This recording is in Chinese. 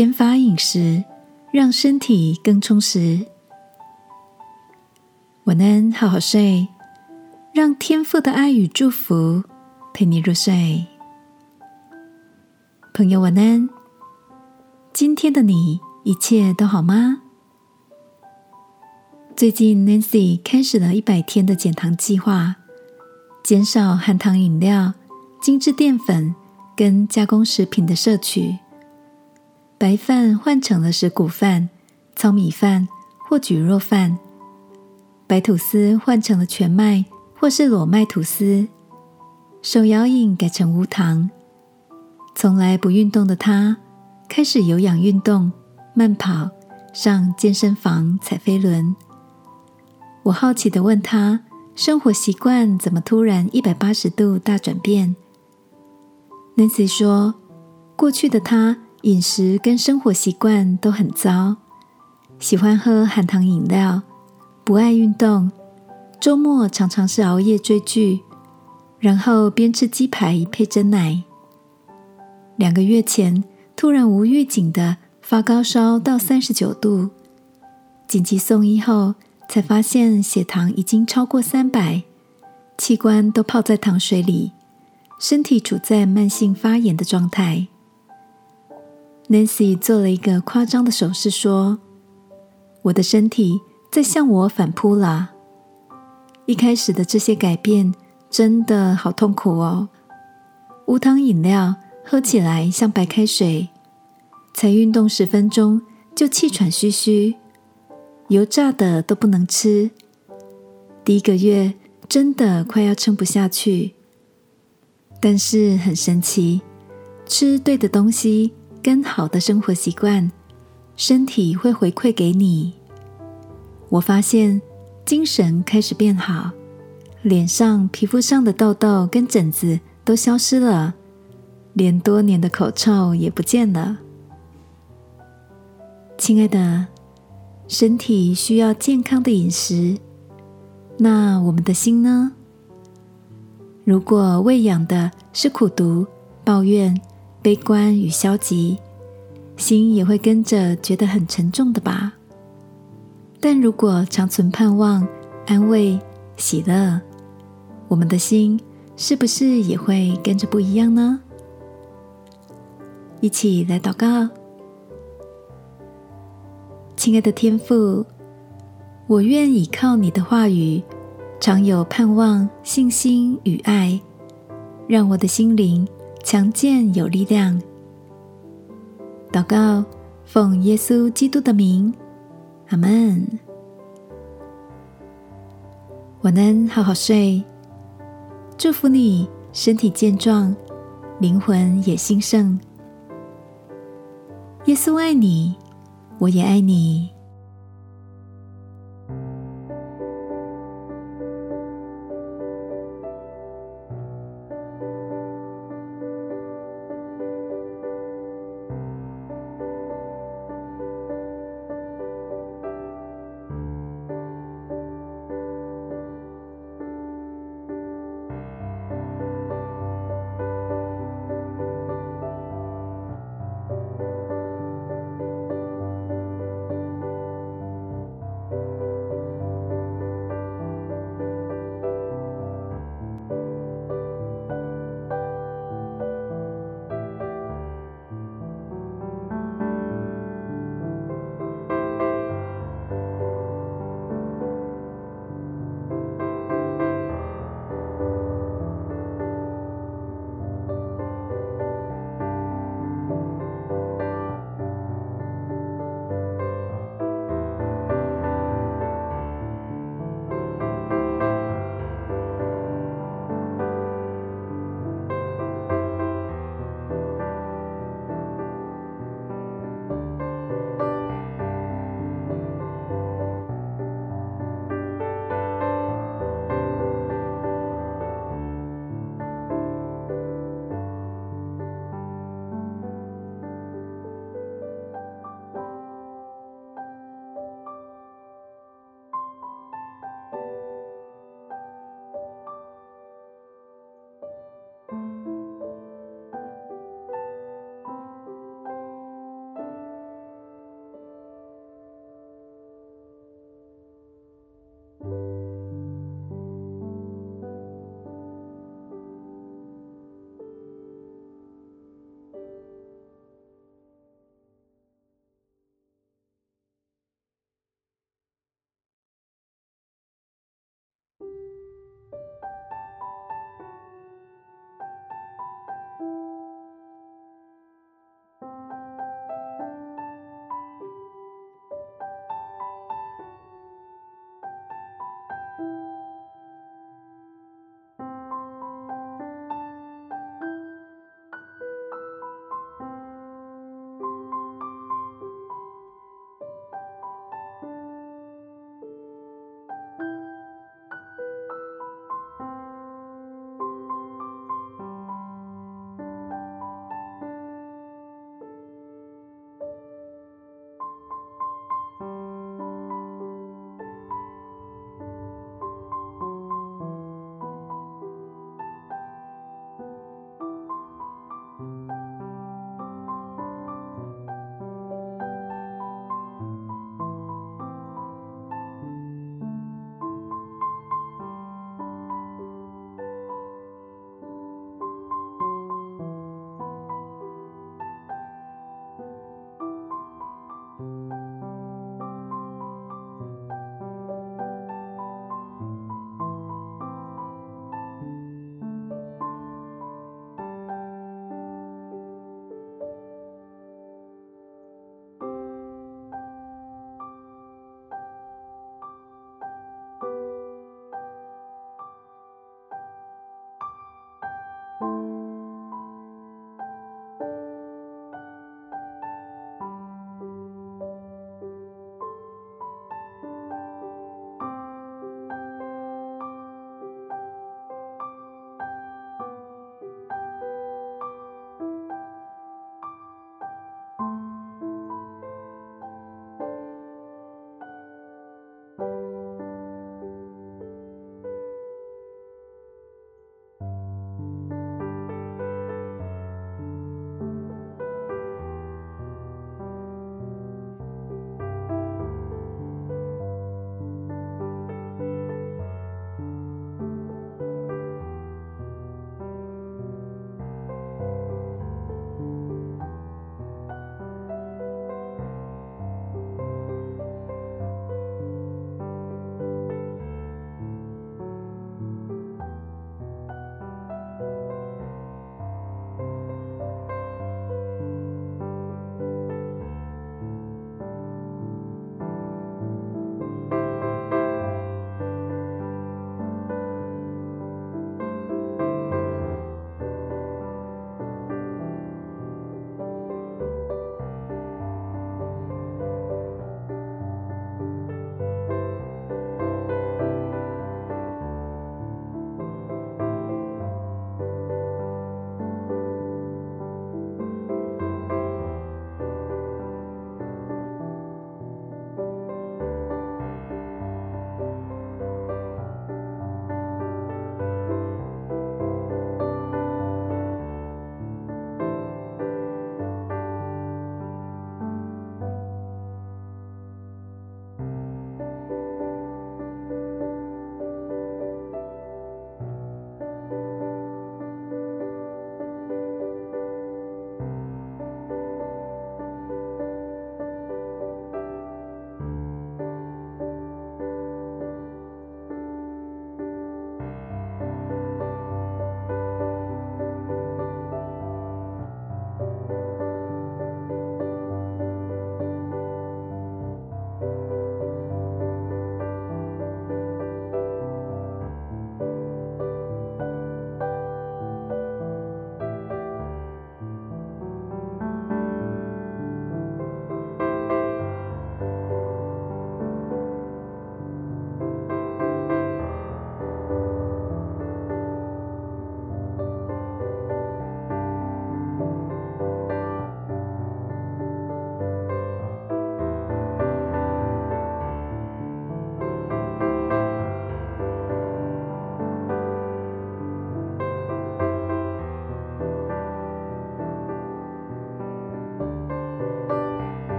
减法饮食，让身体更充实。晚安，好好睡，让天父的爱与祝福陪你入睡。朋友，晚安。今天的你一切都好吗？最近，Nancy 开始了一百天的减糖计划，减少含糖饮料、精致淀粉跟加工食品的摄取。白饭换成了石谷饭、糙米饭或蒟蒻饭；白吐司换成了全麦或是裸麦吐司；手摇饮改成无糖。从来不运动的他，开始有氧运动，慢跑，上健身房踩飞轮。我好奇的问他：“生活习惯怎么突然一百八十度大转变？”Nancy 说：“过去的他。”饮食跟生活习惯都很糟，喜欢喝含糖饮料，不爱运动，周末常常是熬夜追剧，然后边吃鸡排配蒸奶。两个月前，突然无预警的发高烧到三十九度，紧急送医后才发现血糖已经超过三百，器官都泡在糖水里，身体处在慢性发炎的状态。Nancy 做了一个夸张的手势，说：“我的身体在向我反扑了。一开始的这些改变真的好痛苦哦。无糖饮料喝起来像白开水，才运动十分钟就气喘吁吁，油炸的都不能吃。第一个月真的快要撑不下去，但是很神奇，吃对的东西。”跟好的生活习惯，身体会回馈给你。我发现精神开始变好，脸上、皮肤上的痘痘跟疹子都消失了，连多年的口臭也不见了。亲爱的，身体需要健康的饮食，那我们的心呢？如果喂养的是苦毒、抱怨。悲观与消极，心也会跟着觉得很沉重的吧。但如果常存盼望、安慰、喜乐，我们的心是不是也会跟着不一样呢？一起来祷告，亲爱的天父，我愿倚靠你的话语，常有盼望、信心与爱，让我的心灵。强健有力量，祷告，奉耶稣基督的名，阿门。晚安，好好睡。祝福你身体健壮，灵魂也兴盛。耶稣爱你，我也爱你。